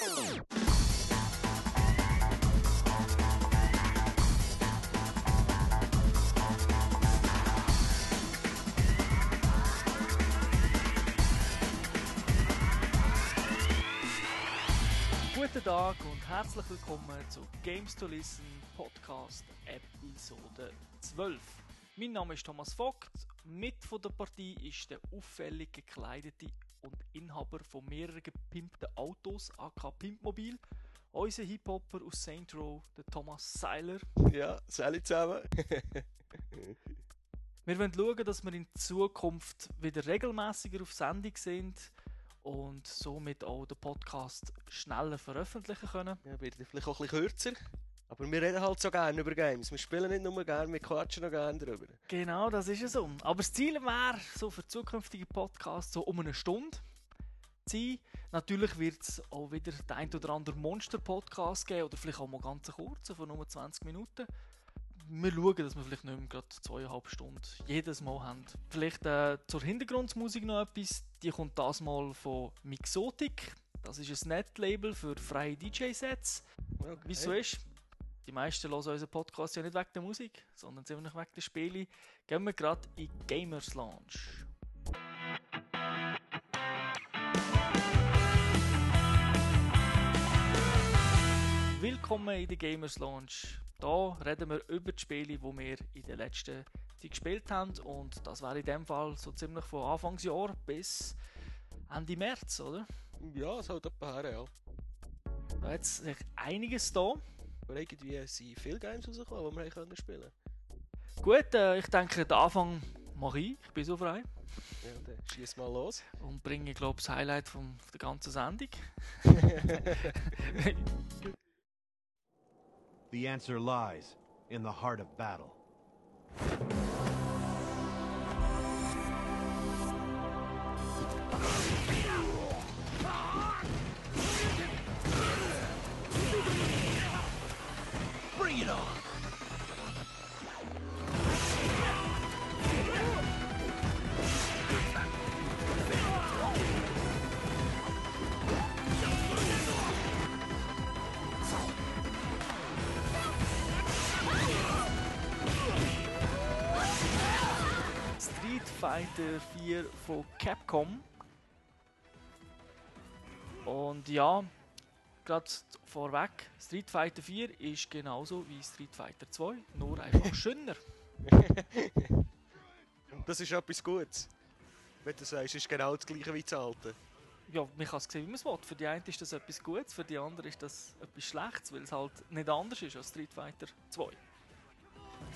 Guten Tag und herzlich willkommen zu Games to Listen Podcast Episode 12. Mein Name ist Thomas Vogt. Mit von der Partie ist der auffällig gekleidete und Inhaber von mehreren gepimpten Autos, AK Pimpmobil, unser Hip-Hopper aus Saint Row, der Thomas Seiler. Ja, salut zusammen. Wir wollen schauen, dass wir in Zukunft wieder regelmäßiger auf Sendung sind und somit auch den Podcast schneller veröffentlichen können. ja, wird vielleicht auch ein bisschen kürzer. Aber wir reden halt so gerne über Games. Wir spielen nicht nur gerne, wir quatschen noch gerne darüber. Genau, das ist es so. Aber das Ziel wäre, so für zukünftige Podcasts, so um eine Stunde zu sein. Natürlich wird es auch wieder den ein oder anderen Monster-Podcast geben oder vielleicht auch mal ganz kurz, von nur 20 Minuten. Wir schauen, dass wir vielleicht nicht mehr gerade zweieinhalb Stunden jedes Mal haben. Vielleicht äh, zur Hintergrundmusik noch etwas. Die kommt das mal von Mixotic. Das ist ein Netlabel für freie DJ-Sets. Okay. Wie es so ist, die meisten hören unseren Podcast ja nicht wegen der Musik, sondern ziemlich wegen der Spiele. Gehen wir gerade in Gamers Lounge. Willkommen in der Gamers Lounge. Hier reden wir über die Spiele, die wir in der letzten Zeit gespielt haben. Und das wäre in dem Fall so ziemlich von Anfangsjahr bis Ende März, oder? Ja, es haut etwa her, ja. Da hat sich einiges da. Aber irgendwie sind viele Games rausgekommen, die wir können spielen Gut, äh, ich denke, den Anfang mache ich. Ich bin so frei. Ja, dann schieß mal los. Und bringe, glaube ich, das Highlight von der ganzen Sendung. The answer lies in the heart of battle. On! Street Fighter 4 von Capcom. Und ja, gerade vorweg, Street Fighter 4 ist genauso wie Street Fighter 2, nur einfach schöner. Das ist etwas Gutes. Wenn du sagst, es ist genau das gleiche wie das alte. Ja, man kann es sehen, wie man es will. Für die einen ist das etwas Gutes, für die anderen ist das etwas Schlechtes, weil es halt nicht anders ist als Street Fighter 2.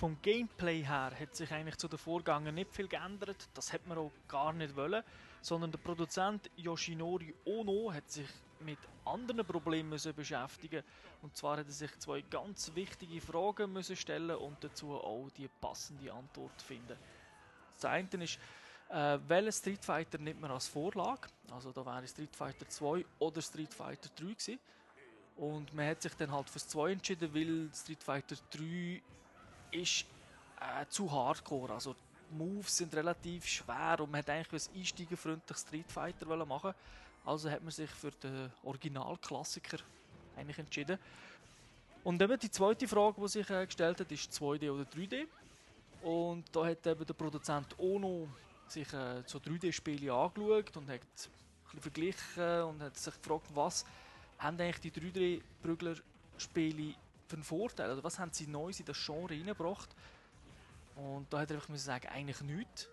Vom Gameplay her hat sich eigentlich zu den Vorgängern nicht viel geändert. Das hätte man auch gar nicht wollen. Sondern der Produzent Yoshinori Ono hat sich mit anderen Problemen müssen beschäftigen Und zwar hat er sich zwei ganz wichtige Fragen müssen stellen und dazu auch die passende Antwort finden. Das eine ist, äh, welchen Street Fighter nimmt man als Vorlage? Also da wäre Street Fighter 2 oder Street Fighter 3 gewesen. Und man hat sich dann halt fürs 2 entschieden, weil Street Fighter 3 ist äh, zu hardcore. Also die Moves sind relativ schwer und man hat eigentlich ein einsteigerfreundliches Street Fighter machen. Also hat man sich für den Originalklassiker eigentlich entschieden. Und eben die zweite Frage, die sich äh, gestellt hat, ist 2D oder 3D. Und da hat eben der Produzent Ono sich äh, so 3D-Spiele angeschaut und hat ein verglichen und hat sich gefragt, was haben eigentlich die 3D-Prügler-Spiele für einen Vorteil? Oder was haben sie Neues in das Genre reingebracht? Und da hat er einfach müssen sagen, eigentlich nichts.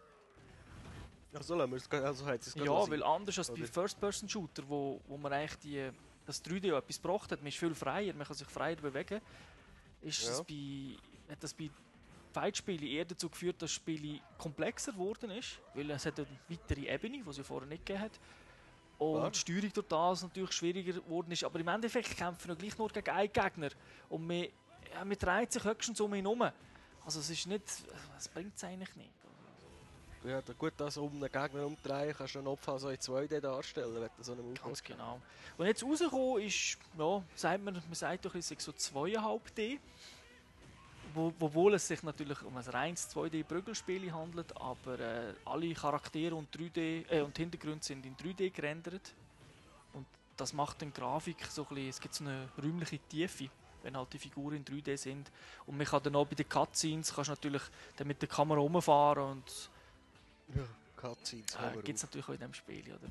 Also, lassen wir es, also hat es Ja, weil anders als bei? First-Person-Shooter, wo, wo man eigentlich die, das 3D auch etwas gebracht hat, man ist viel freier, man kann sich freier bewegen, ist Ja. es bei, hat das bei Fightspielen eher dazu geführt, dass das Spiel komplexer geworden ist, weil es hat eine weitere Ebene, die es ja vorher nicht gegeben hat. Und Klar. die Steuerung durch das natürlich schwieriger geworden ist. Aber im Endeffekt kämpfen wir gleich nur gegen einen Gegner. Und man, ja, man dreht sich höchstens um ihn herum. Also es ist nicht, es bringt es eigentlich nicht. Ja, da gut, das um einen Gegner umdrehen, kannst du einen Opfer so in 2D darstellen, wenn du so einen Move Ganz hast. genau. Und jetzt rausgekommen ist, ja, sagt man, man sagt doch, es ist so 2,5D. Wo, obwohl es sich natürlich um ein reines 2D-Prügelspiel handelt, aber äh, alle Charaktere und, 3D, äh, und Hintergründe sind in 3D gerendert. Und das macht den Grafik so ein bisschen, es gibt so eine räumliche Tiefe, wenn halt die Figuren in 3D sind. Und man kann dann auch bei den Cutscenes, kannst natürlich dann mit der Kamera rumfahren und Ja, Cutscenes. äh, gibt es natürlich auch in dem Spiel, oder?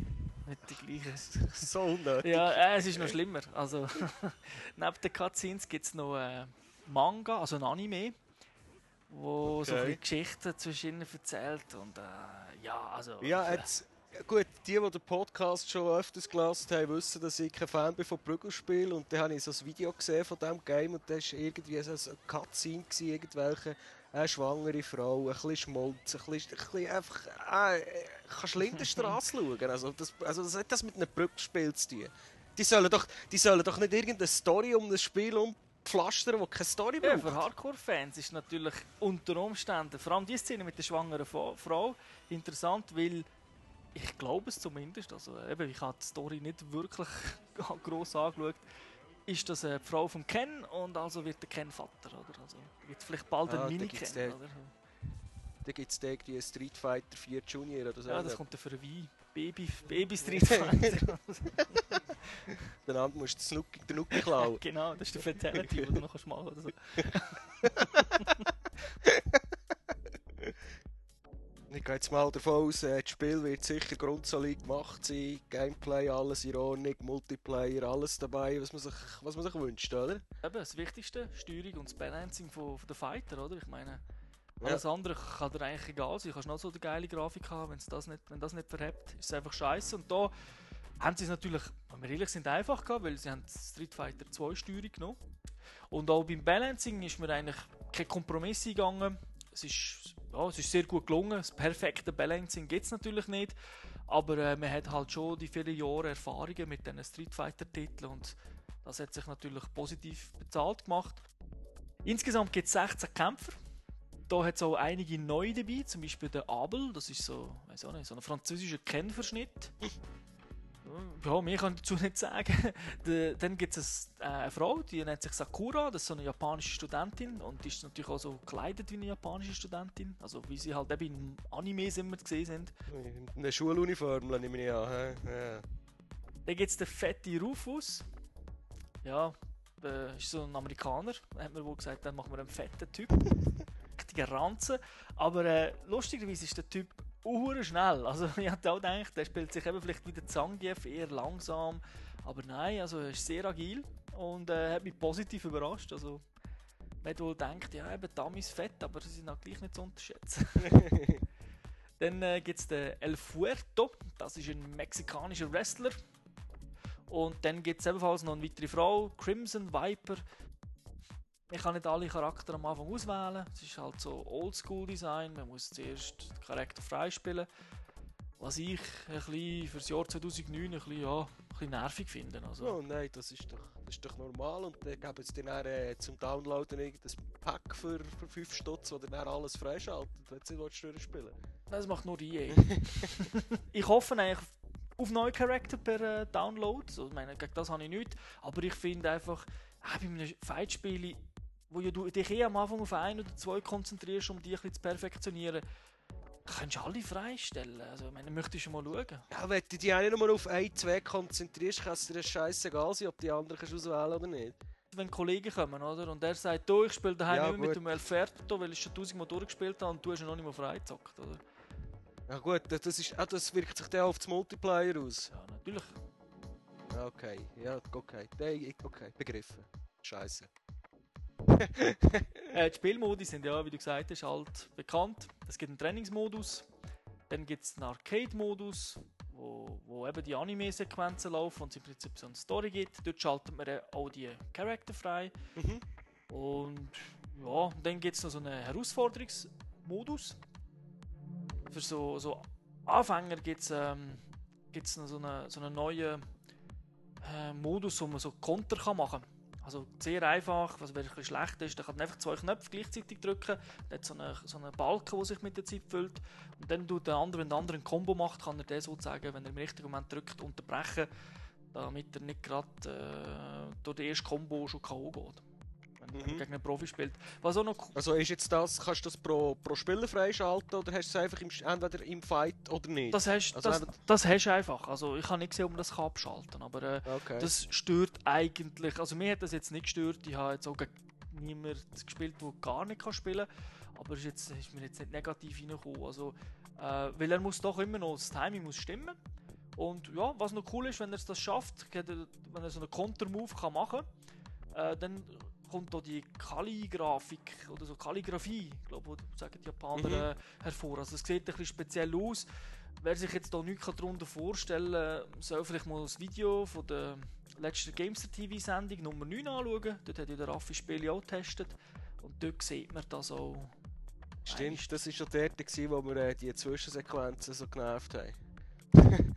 Nicht die gleichen. so unnötig. Ja, äh, es ist noch schlimmer. Also, neben den Cutscenes gibt es noch äh, Manga, also ein Anime, wo so ein Okay. bisschen Geschichten zwischen ihnen erzählt. Und äh, ja, also. Ja, jetzt, gut, die, die den Podcast schon öfters gelassen haben, wissen, dass ich kein Fan bin von Prügelspielen. Und dann habe ich so ein Video gesehen von diesem Game und da war irgendwie so ein Cutscene, gewesen, irgendwelche eine schwangere Frau, ein bisschen Schmolz, ein bisschen, ein bisschen einfach... Äh, kannst du Lindenstraße schauen? Also das, also das hat das mit einem Prügelspiel zu tun. Die sollen doch, die sollen doch nicht irgendeine Story um das Spiel umpflastern, das keine Story Ja, braucht. für Hardcore-Fans ist natürlich unter Umständen, vor allem die Szene mit der schwangeren Frau, interessant, weil ich glaube es zumindest, also eben, ich habe die Story nicht wirklich gross angeschaut, ist das eine Frau von Ken und also wird der Ken Vater, oder? Also gibt vielleicht bald Ah, gibt's Mini-Ken, oder? Da gibt es irgendwie Street Fighter 4 Junior oder so. Ja, das kommt dann für ein Wein. Baby, Baby Street Fighter. Dann musst du den Snook- den Nuki klauen. genau, das ist der Fatality, den du noch kannst machen oder so. Ich gehe jetzt mal davon aus, äh, das Spiel wird sicher grundsolid gemacht sein. Gameplay, alles in Ordnung, Multiplayer, alles dabei, was man sich, was man sich wünscht, oder? Eben, das Wichtigste, Steuerung und das Balancing von, von den Fighter, oder? Ich meine, alles andere kann dir eigentlich egal sein. Du kannst noch so eine geile Grafik haben, wenn's das nicht, wenn das nicht verhebt, ist es einfach scheiße. Und da haben sie es natürlich, wenn wir ehrlich sind, einfach gehabt, weil sie haben Street Fighter 2 Steuerung genommen. Und auch beim Balancing ist mir eigentlich kein Kompromiss eingegangen. Es ist, ja, es ist sehr gut gelungen. Das perfekte Balancing gibt es natürlich nicht. Aber äh, man hat halt schon die vielen Jahre Erfahrungen mit diesen Street Fighter-Titeln und das hat sich natürlich positiv bezahlt gemacht. Insgesamt gibt es 16 Kämpfer. Da hat es auch einige neue dabei, zum Beispiel der Abel, das ist so, weiß auch nicht, so ein französischer Kennverschnitt. Ja, mehr kann ich dazu nicht sagen. Dann gibt es äh, eine Frau, die nennt sich Sakura, das ist so eine japanische Studentin und die ist natürlich auch so gekleidet wie eine japanische Studentin, also wie sie halt eben in Animes immer gesehen sind. Eine Schuluniform, nehme ich an. Ja. Dann gibt es den fette Rufus. Ja, äh, ist so ein Amerikaner. Da hat man wohl gesagt, dann machen wir einen fetten Typ. Richtiger Ranzen. Aber äh, lustigerweise ist der Typ uhr schnell. Also ich hatte auch gedacht, der spielt sich eben vielleicht wie der Zangief, eher langsam. Aber nein, also er ist sehr agil und äh, hat mich positiv überrascht. Also man hat wohl denkt, ja eben, Damis fett, aber sie sind auch gleich nicht zu unterschätzen. Dann äh, gibt es den El Fuerto, das ist ein mexikanischer Wrestler. Und dann gibt es ebenfalls noch eine weitere Frau, Crimson Viper. Ich kann nicht alle Charaktere am Anfang auswählen. Es ist halt so Oldschool-Design. Man muss zuerst den Charakter freispielen. Was ich ein bisschen für das Jahr 2009 ein bisschen, ja, ein bisschen nervig finde. Also, Oh nein, das ist doch, das ist doch normal. Und dann geben sie dir dann, äh, zum Downloaden irgendein Pack für, für 5 Stutz, wo dann alles freischaltet, wenn du nicht durchspielen willst. Das macht nur die EA. ich hoffe eigentlich auf neue Charakter per äh, Download. Also, ich meine, gegen das habe ich nichts. Aber ich finde einfach, äh, bei einem Fightspiel, wo du dich eh am Anfang auf ein oder zwei konzentrierst, um die ein bisschen zu perfektionieren, kannst du alle freistellen. Also, ich meine, möchtest du mal schauen? Ja, wenn du dich auch nicht nur auf ein, zwei konzentrierst, kann es dir scheißegal sein, ob die anderen kannst auswählen oder nicht. Wenn Kollegen kommen, oder? Und er sagt, du, ich spiele daheim Ja, mehr mit dem Alferto, weil ich schon tausendmal durchgespielt habe und du hast ihn noch nicht mal freizockt, oder? Ja gut, das, ist, ah, das wirkt sich dann auf das Multiplayer aus. Ja, natürlich. Okay, ja, okay. Okay, begriffen. Scheiße. Äh, die Spielmodi sind ja, wie du gesagt hast, halt bekannt. Es gibt einen Trainingsmodus, dann gibt es einen Arcade-Modus, wo, wo eben die Anime-Sequenzen laufen und es im Prinzip so eine Story gibt. Dort schaltet man auch die Charakter frei. Mhm. Und ja, dann gibt es noch so einen Herausforderungsmodus. Für so, so Anfänger gibt es ähm, gibt's noch so einen, so einen neuen äh, Modus, wo man so Konter kann machen kann. Also sehr einfach, was wer ein schlecht ist, der kann einfach zwei Knöpfe gleichzeitig drücken, dann hat so einen, so einen Balken, der sich mit der Zeit füllt und dann tut der andere, wenn der andere ein Combo macht, kann er den sozusagen, wenn er im richtigen Moment drückt, unterbrechen, damit er nicht gerade äh, durch den ersten Combo schon K.O. geht. Mhm. gegen einen Profi spielt. Was auch noch Also ist jetzt das, kannst du das pro, pro Spieler freischalten oder hast du es einfach im, entweder im Fight oder nicht? das hast, Also das, das hast du einfach. Also ich habe nicht gesehen, ob man das kann abschalten kann, aber äh, okay. das stört eigentlich, also mir hat das jetzt nicht gestört, ich habe jetzt auch gegen niemanden gespielt, der gar nicht kann spielen kann, aber es ist, jetzt, ist mir jetzt nicht negativ reingekommen, also, äh, weil er muss doch immer noch, das Timing muss stimmen und ja, was noch cool ist, wenn er es das schafft, wenn er so einen Konter-Move kann machen äh, dann kommt da die Kalligrafik oder so Kalligrafie, glaube ich, sagen die Japaner, Mhm. äh, hervor. Also es sieht ein bisschen speziell aus. Wer sich jetzt da nichts darunter vorstellen kann, soll vielleicht mal das Video von der letzten Gamester TV-Sendung Nummer 9 anschauen. Dort hat ja der Raffi Spiele auch getestet. Und dort sieht man das auch. Stimmt, das war schon gewesen, wo wir äh, die Zwischensequenzen so genervt haben.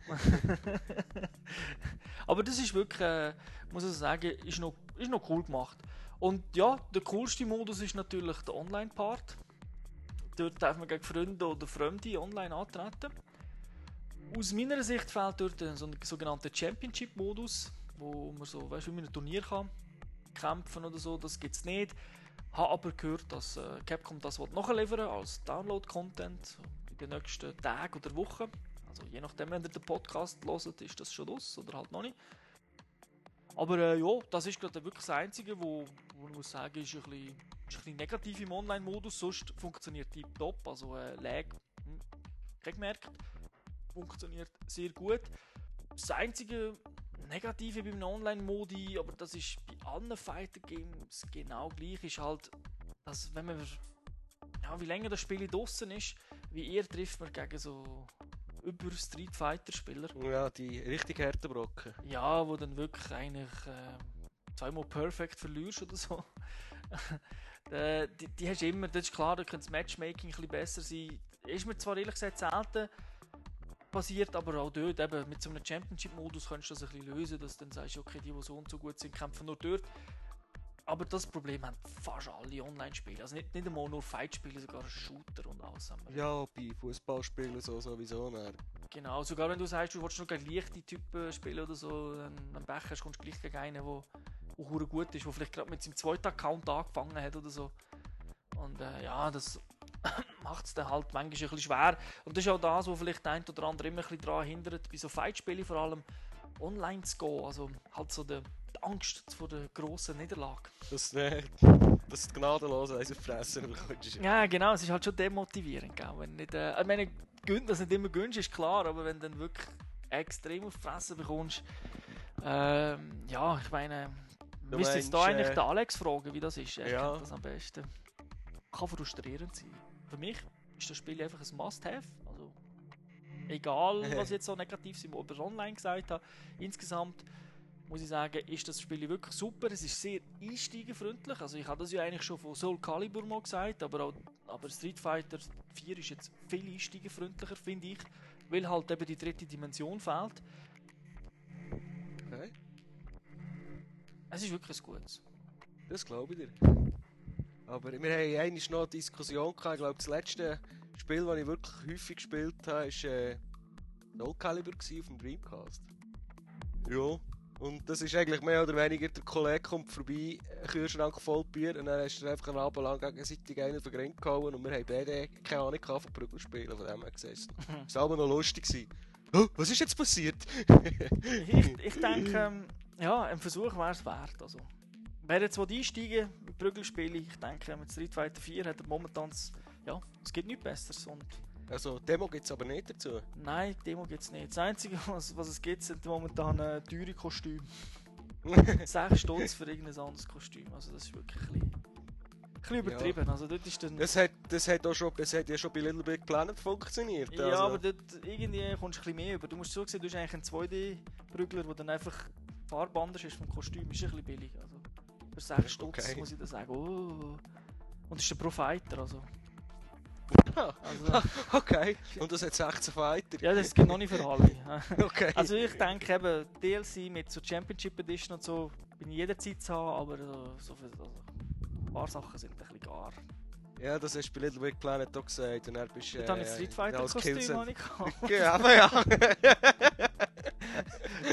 Aber das ist wirklich, äh, muss ich sagen, ist noch, ist noch cool gemacht. Und ja, der coolste Modus ist natürlich der Online-Part. Dort darf man gegen Freunde oder Fremde online antreten. Aus meiner Sicht fehlt dort so ein sogenannter Championship-Modus, wo man so, weißt du, wie man ein Turnier kann kämpfen oder so, das gibt es nicht. Habe aber gehört, dass äh, Capcom das will nachliefern als Download-Content in den nächsten Tagen oder Wochen. Also je nachdem, wenn ihr den Podcast hört, ist das schon los oder halt noch nicht. Aber äh, ja, das ist gerade wirklich das Einzige, wo, wo ich muss sagen, ist ein bisschen, ist ein bisschen negativ im Online-Modus. Sonst funktioniert top, also äh, Lag, hm, kein gemerkt, funktioniert sehr gut. Das einzige Negative beim Online-Modi, aber das ist bei allen Fighter-Games genau gleich, ist halt, dass wenn man, ja, wie länger das Spiel draußen ist, wie eher trifft man gegen so über Street Fighter-Spieler. Ja, die richtig harten Brocken. Ja, wo dann wirklich eigentlich äh, zweimal perfekt verlierst oder so. äh, die, die hast du immer, das ist klar, da könnte das Matchmaking ein bisschen besser sein. Ist mir zwar ehrlich gesagt selten passiert, aber auch dort eben mit so einem Championship-Modus kannst du das ein bisschen lösen, dass du dann sagst, okay, die, die so und so gut sind, kämpfen nur dort. Aber das Problem haben fast alle Online-Spiele. Also nicht, nicht einmal nur Fight-Spiele, sogar Shooter und alles. haben. Ja, bei Fußballspielen so sowieso. Dann. Genau, sogar wenn du sagst, du willst nur gegen leichte Typen spielen oder so, dann am Becher kommst du gleich gegen einen, der der gut ist, der vielleicht gerade mit seinem zweiten Account angefangen hat oder so. Und äh, ja, das macht es dann halt manchmal ein bisschen schwer. Und das ist auch das, wo vielleicht der ein oder andere immer ein bisschen daran hindert, bei so Fight-Spielen vor allem online zu gehen. Also halt so die, die Angst vor der grossen Niederlage. Das, äh, das gnadenlos eins auf die Fresse bekommst. Ja, genau, es ist halt schon demotivierend, gell? Wenn nicht, äh, ich meine, dass nicht immer gönnst, ist klar, aber wenn du dann wirklich extrem auf die Fresse bekommst, ähm, ja, ich meine, Du müsste jetzt da eigentlich äh, den Alex fragen, wie das ist. Er Ja. kennt das am besten. Kann frustrierend sein. Für mich ist das Spiel einfach ein Must-Have. Also, egal, was jetzt so negativ sind, über online gesagt habe, insgesamt muss ich sagen, ist das Spiel wirklich super. Es ist sehr einsteigerfreundlich. Also ich habe das ja eigentlich schon von Soul Calibur mal gesagt, aber, auch, aber Street Fighter 4 ist jetzt viel einsteigerfreundlicher, finde ich, weil halt eben die dritte Dimension fehlt. Es ist wirklich ein gutes. das glaube ich dir. Aber wir haben einmal noch eine Diskussion gehabt. Ich glaube, das letzte Spiel, das ich wirklich häufig gespielt habe, war äh, Soul Calibur auf dem Dreamcast. Ja. Und das ist eigentlich mehr oder weniger, der Kollege kommt vorbei, ein Kühlschrank voll Bier und dann hast du einfach einen Abend lang gegenseitig einen den Grind gehauen und wir haben beide keine Ahnung gehabt von Prügelspielen, von dem her gesessen. Es war aber noch lustig. Gewesen. Oh, was ist jetzt passiert? ich, ich denke, ähm, ja, ein Versuch wäre es wert. Also, wer jetzt einsteigen mit Prügelspiele, ich denke, mit Street Fighter 4 hat er momentan, ja, es gibt nichts Besseres. Und Also, Demo gibt es aber nicht dazu. nein, Demo gibt es nicht. Das Einzige, was, was es gibt, sind momentan äh, teure Kostüme. 6 Stutz für irgendein anderes Kostüm. Also, das ist wirklich ein bisschen, ein bisschen übertrieben. Also, dort ist dann. Das hat, das hat, auch schon, das hat ja schon bei Little Big Planet funktioniert. Ja, also. aber dort irgendwie kommst du ein bisschen mehr über. Du musst so sehen, du hast eigentlich einen 2D-Prügler, der dann einfach Farbe anders ist vom Kostüm. Ist ein bisschen billig. Also für 6 Stutz Okay. muss ich da sagen. Oh. Und ist der Pro Fighter, also. Also okay. Und das hat 16 Fighter. ja, das gibt noch nicht für alle. Okay. Also ich denke eben, DLC mit so Championship Edition und so bin ich jederzeit zu haben, aber so, so viel, also, ein paar Sachen sind ein bisschen gar. ja, das hast du bei Little Big Planet auch gesagt. Und dann bist habe ich das Street Fighter Kostüm noch nicht gehabt. Ja, aber ja.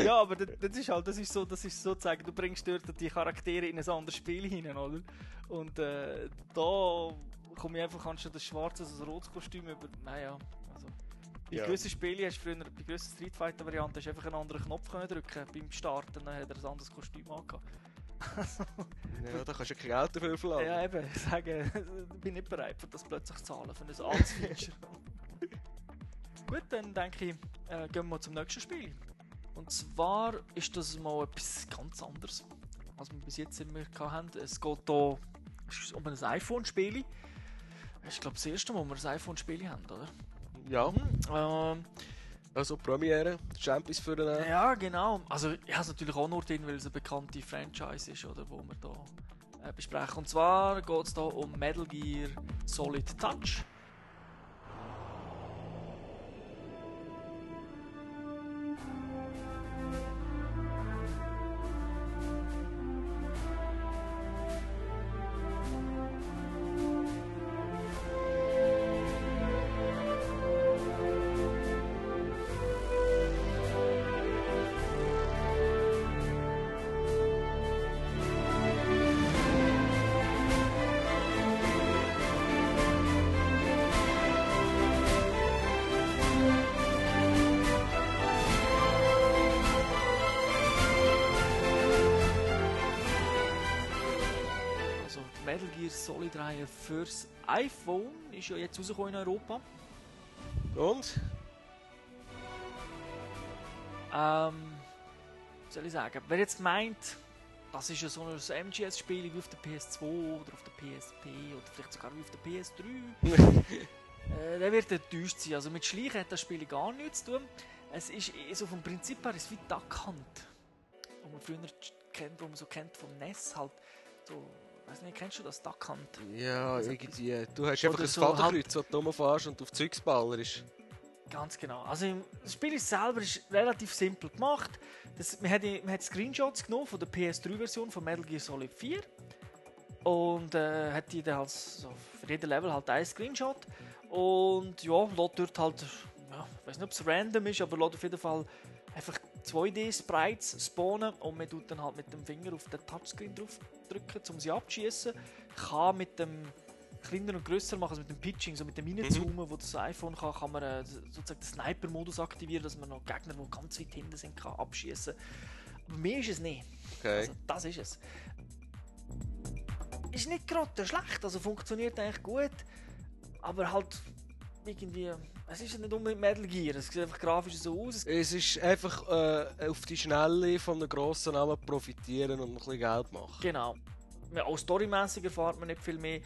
ja, aber das, das ist halt, das ist so, das ist sozusagen, du bringst dort die Charaktere in ein anderes Spiel hinein, oder? Und äh, da komme ich einfach anstatt das schwarze, das rotes Kostüm über, naja, also... Bei Ja. gewissen Spielen hast du früher, bei gewissen Street Fighter Varianten, hast du einfach einen anderen Knopf können drücken beim Starten, dann hat er ein anderes Kostüm angehabt. Ja, da kannst du kein Geld dafür verlangen. ja, eben, ich sage, ich bin nicht bereit, für das plötzlich zu zahlen, für ein altes Feature. Gut, dann denke ich, äh, gehen wir zum nächsten Spiel. Und zwar ist das mal etwas ganz anderes, als wir bis jetzt immer haben. Es geht hier um ein iPhone-Spiel. Das ist, glaube ich, das erste Mal, wo wir ein iPhone-Spiel haben, oder? Ja, Ähm, also Premiere, Champions für den. ja, genau. Also, ich habe es natürlich auch nur drin, weil es eine bekannte Franchise ist, oder, wo wir hier äh, besprechen. Und zwar geht es hier um Metal Gear Solid Touch. Die Metal Gear Solid Reihe fürs iPhone ist ja jetzt rausgekommen in Europa. Und? Ähm, was soll ich sagen? Wer jetzt meint, das ist ja so ein MGS-Spiel wie auf der PS2 oder auf der PSP oder vielleicht sogar wie auf der PS3, äh, der wird enttäuscht sein. Also mit Schleichen hat das Spiel gar nichts zu tun. Es ist eh so vom Prinzip her ist wie Duck Hunt, wo man früher kennt, wo man so kennt vom NES halt. So, weiß nicht, kennst du das Duck Hunt? Ja, Also irgendwie. Du hast einfach ein so Fadenkreuz, das du rumfährst und auf Zeugs ballerst. Ganz genau. Also im- das Spiel ist selber ist relativ simpel gemacht. Das, man, hat, man hat Screenshots genommen von der PS3-Version von Metal Gear Solid 4 und äh, hat die dann als, so für jeden Level halt einen Screenshot und ja, lässt dort halt, ja, ich weiß nicht, ob es random ist, aber lässt auf jeden Fall einfach 2D-Sprites spawnen und man tut dann halt mit dem Finger auf den Touchscreen drauf drücken, um sie abzuschießen. Kann mit dem kleiner und grösser machen, also mit dem Pitching, so mit dem Reinzoomen, wo das iPhone kann, kann man äh, sozusagen den Sniper-Modus aktivieren, dass man noch Gegner, die ganz weit hinten sind, kann abschießen. Aber mehr ist es nicht. Okay. Also, das ist es. Ist nicht gerade schlecht, also funktioniert eigentlich gut, aber halt irgendwie, es ist ja nicht unbedingt Metal Gear, es sieht einfach grafisch so aus. Es- ist einfach äh, auf die Schnelle von einem grossen Namen profitieren und ein bisschen Geld machen. Genau. Auch storymäßig erfahrt man nicht viel mehr.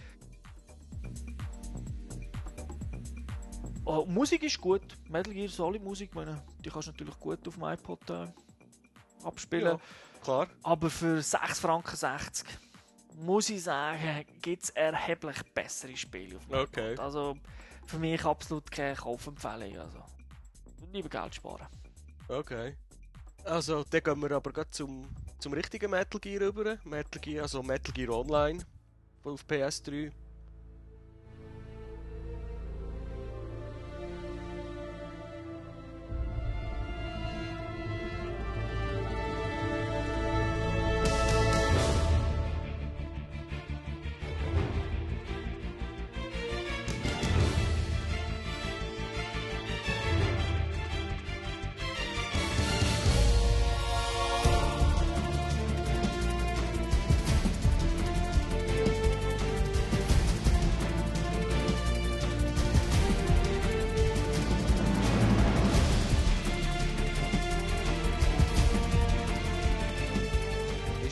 Oh, Musik ist gut. Metal Gear Solid Musik, meine, die kannst du natürlich gut auf dem iPod äh, abspielen. Ja, klar. Aber für 6 Franken 60 muss ich sagen, gibt es erheblich bessere Spiele auf dem Okay. iPod. Also für mich absolut keine Kaufempfehlung. Also lieber Geld sparen. Okay. Also, dann gehen wir aber gerade zum, zum richtigen Metal Gear rüber. Metal Gear, also Metal Gear Online auf PS3.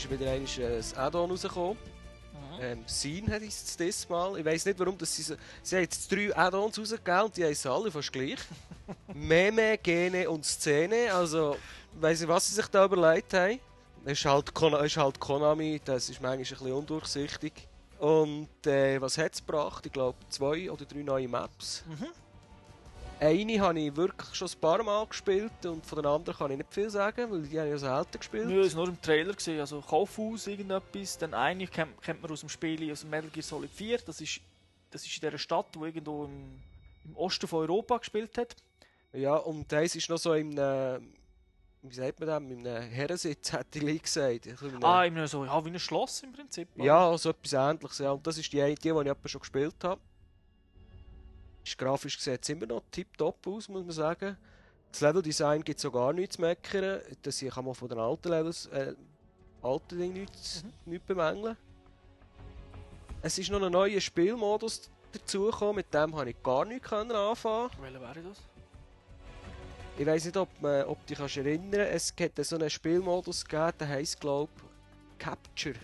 Ist wieder einmal äh, ein Add-on rausgekommen. Ähm, Scene hat es das Mal. Ich weiß nicht warum, dass sie Sie haben jetzt drei Add-ons rausgegeben und die heißen alle fast gleich. Meme, Gene und Szene. Also, ich weiß nicht, was sie sich da überlegt haben. Es ist halt, Kon ist halt Konami, das ist manchmal ein bisschen undurchsichtig. Und äh, was hat es gebracht? Ich glaube, zwei oder drei neue Maps. Mhm. Eine habe ich wirklich schon ein paar Mal gespielt und von den anderen kann ich nicht viel sagen, weil die habe ich ja selten gespielt. Nö, es war nur im Trailer. Gewesen. Also Kaufhaus, irgendetwas. Dann eine kennt, kennt man aus dem Spiel, aus dem Metal Gear Solid 4. Das ist, das ist in dieser Stadt, die irgendwo im, im Osten von Europa gespielt hat. Ja, und eins ist noch so im, wie sagt man das, mit einem Herrensitz, hätte ich gesagt. Also einem- Ah, immer so, ja, wie ein Schloss im Prinzip. oder? Ja, so etwas ähnliches. Ja. Und das ist die eine, die, ich schon gespielt habe. Ist grafisch gesehen immer noch tipptopp aus, muss man sagen. Das Leveldesign gibt auch gar nichts zu meckern. Das hier kann man von den alten Levels, äh, alten Dingen nichts, Mhm. nichts bemängeln. Es ist noch ein neuer Spielmodus dazugekommen, mit dem habe ich gar nichts anfangen. Welcher wäre das? Ich weiß nicht, ob, man, ob du dich kannst erinnern Es hat so einen Spielmodus gegeben, der heisst, glaube Capture.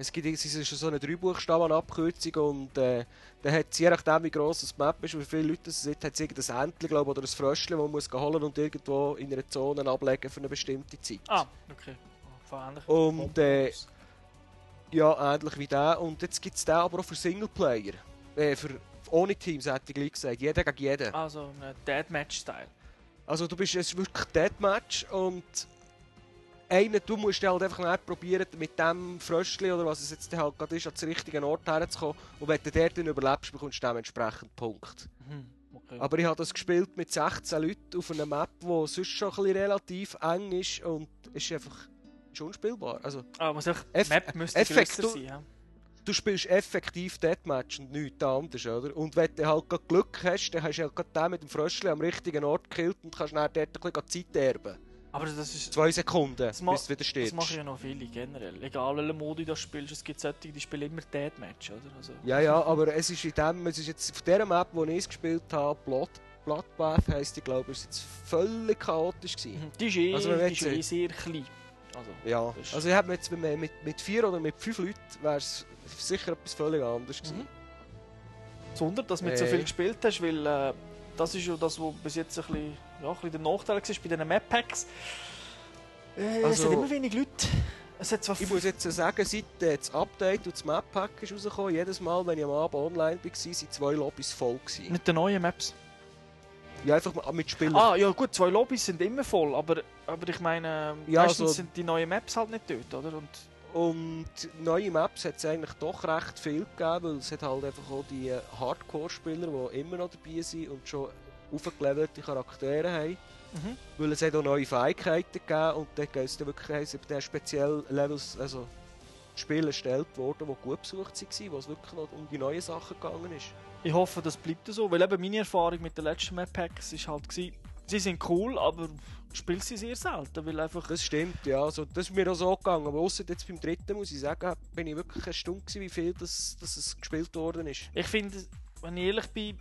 Es gibt es ist so eine Drei-Buchstaben-Abkürzung und äh, dann hat es je nachdem, wie gross das Map ist und wie viele Leute es sind, hat es irgendein Entchen, glaube oder ein Fröschchen, das man muss holen und irgendwo in einer Zone ablegen für eine bestimmte Zeit. Ah, okay. Oh. Und, äh, Ja, ähnlich wie der. Und jetzt gibt es den aber auch für Singleplayer. Äh, für, ohne Teams, hätte ich gleich gesagt. Jeder gegen jeden. Also, ein Deadmatch-Style. Also du bist es ist wirklich Deathmatch und einer, du musst halt einfach nicht probieren, mit dem Fröschli oder was es jetzt halt gerade ist, an den richtigen Ort herzukommen. Und wenn du dort dann überlebst, bekommst du dementsprechend Punkt. Mhm. Okay. Aber ich habe das gespielt mit 16 Leuten auf einer Map, die sonst schon ein bisschen relativ eng ist und ist einfach ist unspielbar. Also ah, muss einfach, Eff- Map müsste Effekt, grösser du- sein. Ja. du spielst effektiv Deathmatch und nichts anderes, oder? Und wenn du halt Glück hast, dann hast du halt gerade den mit dem Fröschli am richtigen Ort gekillt und kannst dann dort ein bisschen Zeit erben. Aber das ist... Zwei Sekunden, Das bis du wieder Das stehst. machen ja noch viele generell. Egal welchen Modi du spielst, es gibt solche, die spielen immer Deadmatch, oder? Also, Ja, ja, aber es ist in dem, es ist jetzt auf der Map, wo ich es gespielt habe, Blood, Bloodbath heisst die, glaube ich, ist jetzt völlig chaotisch gewesen. Mhm. Die ist eh, Also, die ist eh sehr klein. Also, Ja, Das also ich habe jetzt mit, mit, mit vier oder mit fünf Leuten wäre es sicher etwas völlig anderes gewesen. Mhm. Das Wunder, dass du nicht so Äh. viel gespielt hast, weil äh, das ist ja das, was bis jetzt ein bisschen, ja, ein bisschen der Nachteil war bei diesen Map-Packs. Äh, es Also- hat immer wenig Leute. Es hat zwar Ich muss jetzt sagen, seit äh, das Update und das Map-Pack ist rausgekommen, jedes Mal, wenn ich am Abend online war, waren zwei Lobbys voll. Gewesen. mit den neuen Maps. Ja, einfach mal mit Spielern. Ah, ja gut, zwei Lobbys sind immer voll, aber, aber ich meine, ähm, Ja, meistens also- sind die neuen Maps halt nicht dort, oder? Und Und neue Maps hat es eigentlich doch recht viel gegeben, weil es hat halt einfach auch die äh, Hardcore-Spieler, die immer noch dabei sind und schon aufgelevelte Charaktere haben. Mhm. Weil es hat auch neue Fähigkeiten gegeben und dann geht es dann wirklich über den speziellen Levels, also Spiele erstellt worden, die gut besucht waren, wo es wirklich noch um die neuen Sachen gegangen ist. ich hoffe, das bleibt so, weil eben meine Erfahrung mit den letzten Map-Packs ist halt gewesen, sie sind cool, aber spielt sie sehr selten, weil einfach... Das stimmt, ja. Also, das ist mir auch so gegangen. Aber ausser jetzt beim dritten, muss ich sagen, bin ich wirklich erstaunt gewesen, wie viel das, das es gespielt worden ist. Ich finde, wenn ich ehrlich bin,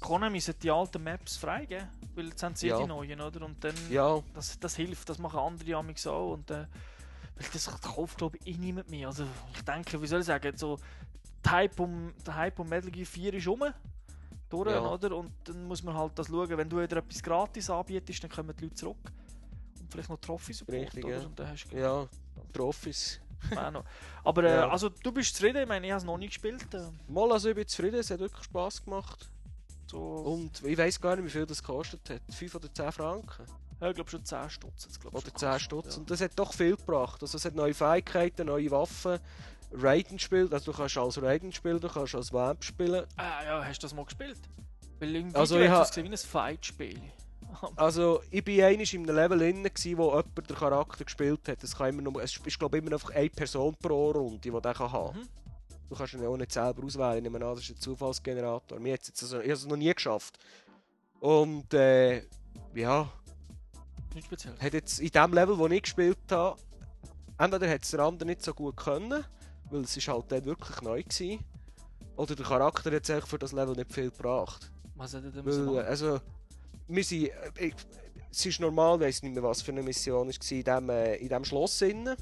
Konami sollte die alten Maps freigeben, weil jetzt haben sie Ja. die neuen, oder? Und dann, Ja, das, das hilft, das machen andere amigs auch und äh, weil das kauft glaube ich eh niemand mehr. Also ich denke, wie soll ich sagen, so der Hype um, der Hype um Metal Gear 4 ist rum, durch, Ja. oder? Und dann muss man halt das schauen, wenn du wieder etwas gratis anbietest, dann kommen die Leute zurück und vielleicht noch Trophy-Support, Richtig, oder? ja. Und dann hast du ja, noch. Aber äh, Ja. also du bist zufrieden, ich meine, ich habe es noch nie gespielt. Äh, Mal, also ich bin zufrieden, es hat wirklich Spass gemacht. So, Und ich weiß gar nicht, wie viel das gekostet hat. 5 oder 10 Franken? ja, ich glaube schon 10 Stutz. jetzt, glaub ich, Oder schon 10 gekostet, Stutz. ja. Und das hat doch viel gebracht. Also es hat neue Fähigkeiten, neue Waffen. Raiden spielt, also du kannst als Raiden spielen, du kannst als Vamp spielen. Ah ja, hast du das mal gespielt? Weil im Also ich hat ha- es gesehen wie ein Fight-Spiel. Also ich bin einmal in einem Level gewesen, wo jemand den Charakter gespielt hat. Es, kann immer nur, es ist glaube ich immer einfach eine Person pro Runde, die den kann haben Mhm. Du kannst ihn ja auch nicht selber auswählen, ich nehme an, das ist ein Zufallsgenerator. Mir jetzt also, ich habe es noch nie geschafft. Und äh, ja, Nicht speziell. hat jetzt in dem Level, wo ich gespielt habe, entweder hat es der andere nicht so gut können, weil es ist halt dann wirklich neu war. Oder der Charakter hat sich für das Level nicht viel gebracht. Was hat er denn Weil, also, wir sind, äh, ich, es ist normal, ich weiß nicht mehr, was für eine Mission es war, in diesem, äh, in diesem Schloss innen.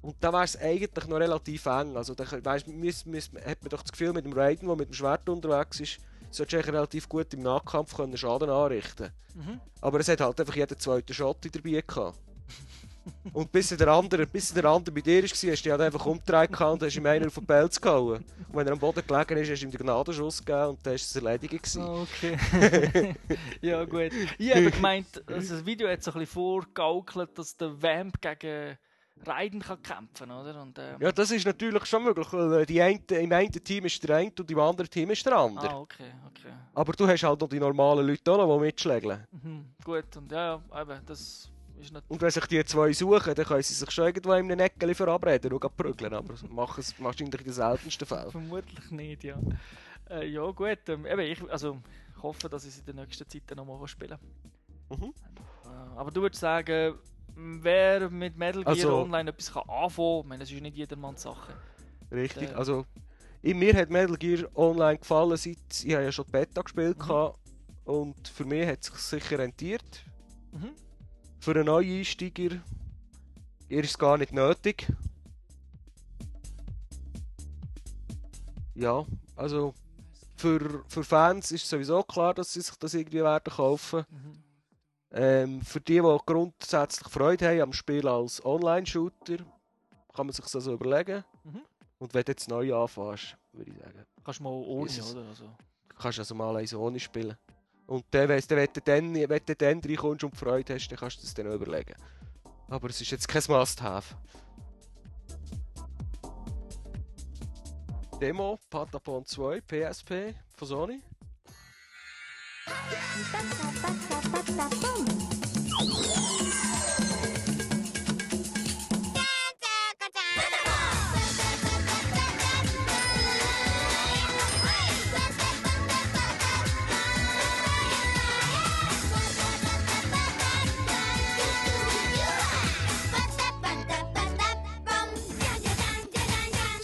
Und da wäre es eigentlich noch relativ eng. Also, da weißt, müß, müß, hat man doch das Gefühl, mit dem Raiden, der mit dem Schwert unterwegs ist, solltest du eigentlich relativ gut im Nahkampf können Schaden anrichten Mhm. Aber es hat halt einfach jeden zweiten Shot dabei gehabt. Und bis der andere, bis der andere bei dir war, hast du dich halt einfach umgedreht und hast ihm einen auf den Pelz gehauen. Und wenn er am Boden gelegen ist, hast du ihm den Gnadenschuss gegeben und dann war es erledigt. gewesen. Okay. ja, gut. Ich habe gemeint, also das Video hat so ein bisschen vorgaukelt, dass der Vamp gegen Raiden kann kämpfen oder? Und, ähm, Ja, das ist natürlich schon möglich, weil äh, die eine, im einen Team ist der eine und im anderen Team ist der andere. Ah, okay, okay. Aber du hast halt noch die normalen Leute auch noch, die mitschlägeln. Mhm. Gut, und ja, ja, eben, das ist nicht, Und wenn sich die zwei suchen, dann können sie sich schon irgendwo in einem Eckchen verabreden und prügeln, aber machen es wahrscheinlich in den seltensten Fällen. vermutlich nicht, ja. Äh, ja gut, ähm, eben, ich, also, ich hoffe, dass ich es in der nächsten Zeit dann noch mal spielen kann. Mhm. Äh, aber du würdest sagen, wer mit Metal Gear Also- Online etwas kann anfangen kann, ich meine, das ist nicht jedermanns Sache. Richtig, Äh. also in mir hat Metal Gear Online gefallen, seit ich habe ja schon die Beta gespielt Mhm. und für mich hat es sich sicher rentiert. Mhm. Für einen Neueinsteiger ist es gar nicht nötig. Ja, also für, für Fans ist sowieso klar, dass sie sich das irgendwie werden kaufen. Mhm. Ähm, für die, die grundsätzlich Freude haben am Spiel als Online-Shooter, kann man sich das also überlegen. Mhm. Und wenn du jetzt neu anfängst, würde ich sagen, Kannst du mal ohne, es- oder? Also, kannst du also mal eins ohne spielen. Und dann, wenn, wenn du dann, wenn du dann reinkommst und Freude hast, dann kannst du das dann überlegen. Aber es ist jetzt kein Must-Have. Demo, Patapon 2, PSP von Sony.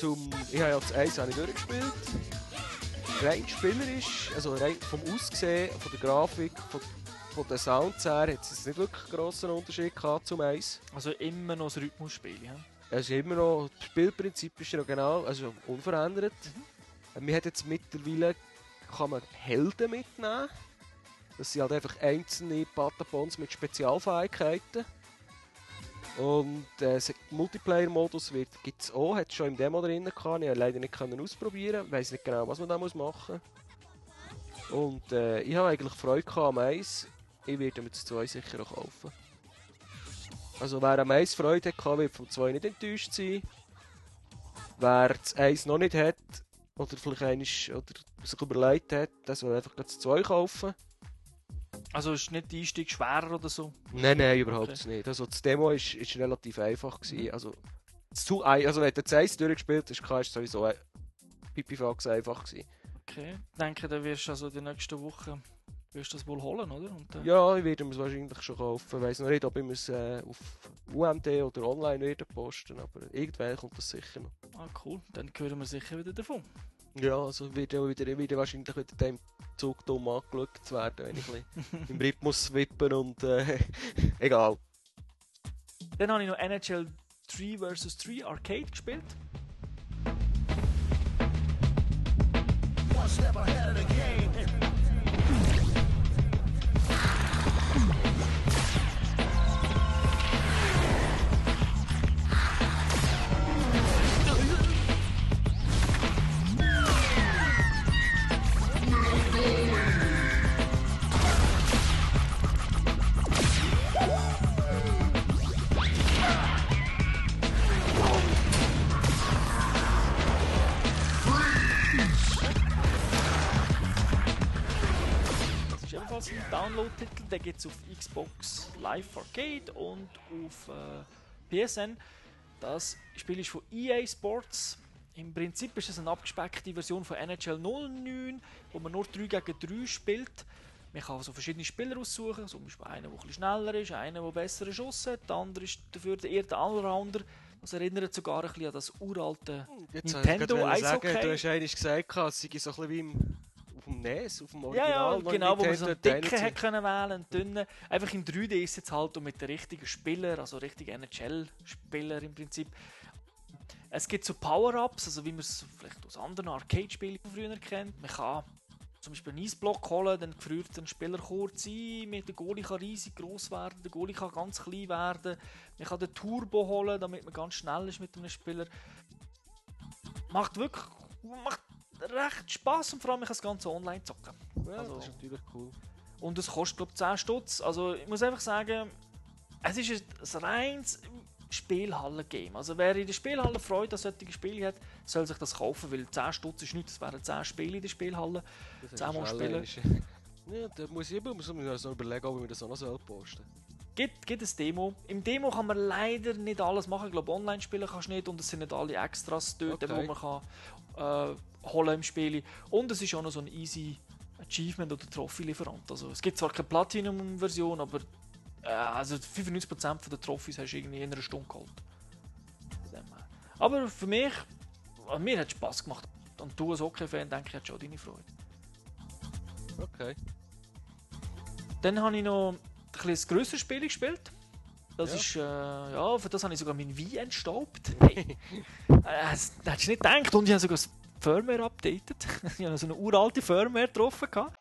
Zum, das 1 habe ich durchgespielt. Rein spielerisch, also rein vom Aussehen, von der Grafik, von, von den Sounds her, hat es nicht wirklich einen grossen Unterschied gehabt zum 1. also immer noch ein Rhythmusspiel, ja? Es ist immer noch, das Spielprinzip ist ja noch genau, also unverändert. Mhm. Man hat jetzt mittlerweile, kann man Helden mitnehmen. Das sind halt einfach einzelne Patapons mit Spezialfähigkeiten. Und äh, Multiplayer-Modus gibt es auch, hat es schon im Demo drin gehabt, ich habe leider nicht können ausprobieren, weiß nicht genau, was man da muss machen muss. Und äh, ich habe eigentlich Freude am Eis, ich werde mir das 2 sicher auch kaufen. Also wer am Eis Freude hatte, wird vom 2 nicht enttäuscht sein. Wer das 1 noch nicht hat, oder vielleicht einisch, oder sich überlegt hat, der soll einfach das 2 kaufen. Also ist nicht der Einstieg schwerer oder so? Nein, nein, überhaupt Okay. nicht. Also das Demo ist, ist relativ einfach gewesen. Also, zu, ein- also wenn du das 1 durchgespielt hast, war es sowieso ein Pipifax einfach gewesen. Okay. Ich denke, dann wirst du also die nächsten Wochen wirst du das wohl holen, oder? Ja, ich werde es wahrscheinlich schon kaufen. Ich weiß noch nicht, ob ich es äh, auf UMD oder online werde posten, aber irgendwann kommt das sicher noch. Ah, cool. Dann hören wir sicher wieder davon. Ja, also wird ja wieder, wieder wahrscheinlich wieder dem Zug dumm angeschaut zu werden, wenn ich ein bisschen im Rhythmus wippen und äh, egal. Dann habe ich noch NHL 3 vs 3 Arcade gespielt. Den gibt es auf Xbox Live Arcade und auf äh, PSN. Das Spiel ist von EA Sports. Im Prinzip ist es eine abgespeckte Version von NHL 09, wo man nur 3 gegen 3 spielt. Man kann also verschiedene Spieler aussuchen, zum Beispiel einen, der ein bisschen schneller ist, einen, der bessere Schuss hat, der andere ist dafür eher der Allrounder. Das erinnert sogar ein bisschen an das uralte Jetzt Nintendo Eishockey. sagen, du hast eigentlich gesagt, es sei so ein bisschen wie im, NES, auf dem Ja, Original. ja, genau, wo man so einen dicken hätte können wählen, einen dünnen. Einfach im 3D ist jetzt halt und mit den richtigen Spieler, also richtigen NHL-Spieler im Prinzip. Es gibt so Power-Ups, also wie man es vielleicht aus anderen Arcade-Spielen früher kennt. Man kann zum Beispiel einen Eisblock holen, dann gefriert ein Spieler kurz ein, mit der Goalie kann riesig groß werden, der Goalie kann ganz klein werden. Man kann den Turbo holen, damit man ganz schnell ist mit einem Spieler. Macht wirklich macht recht Spaß und vor allem kann das Ganze online zocken. Ja, Also- das ist natürlich cool. Und es kostet, glaube ich, 10 Stutz. Also, ich muss einfach sagen, es ist ein reines Spielhallen-Game. Also, wer in der Spielhalle Freude an solchen Spielen hat, soll sich das kaufen, weil 10 Stutz ist nichts. Es wären 10 Spiele in der Spielhalle. Das Zehnmal ist spielen. Ja, da muss ich, muss ich mir so überlegen, ob ich mir das auch noch soll posten gibt, gibt ein Demo. Im Demo kann man leider nicht alles machen. Ich glaube, online spielen kannst du nicht und es sind nicht alle Extras dort, Okay. wo man kann, äh, holen im Spiel. Und es ist auch noch so ein easy Achievement oder Trophy-Lieferant. Also, es gibt zwar keine Platinum-Version, aber äh, also 95% der Trophys hast du irgendwie in einer Stunde geholt. Aber für mich, äh, mir hat es Spass gemacht. Und du als Hockey-Fan, denke ich, hat schon deine Freude. Okay. Dann habe ich noch ein bisschen grösseres Spiel gespielt. Das Ja. ist, äh, ja, für das habe ich sogar mein Wii entstaubt. Hey. äh, das hättest du nicht gedacht. Und ich habe sogar das Firmware updated. ich habe so eine uralte Firmware getroffen.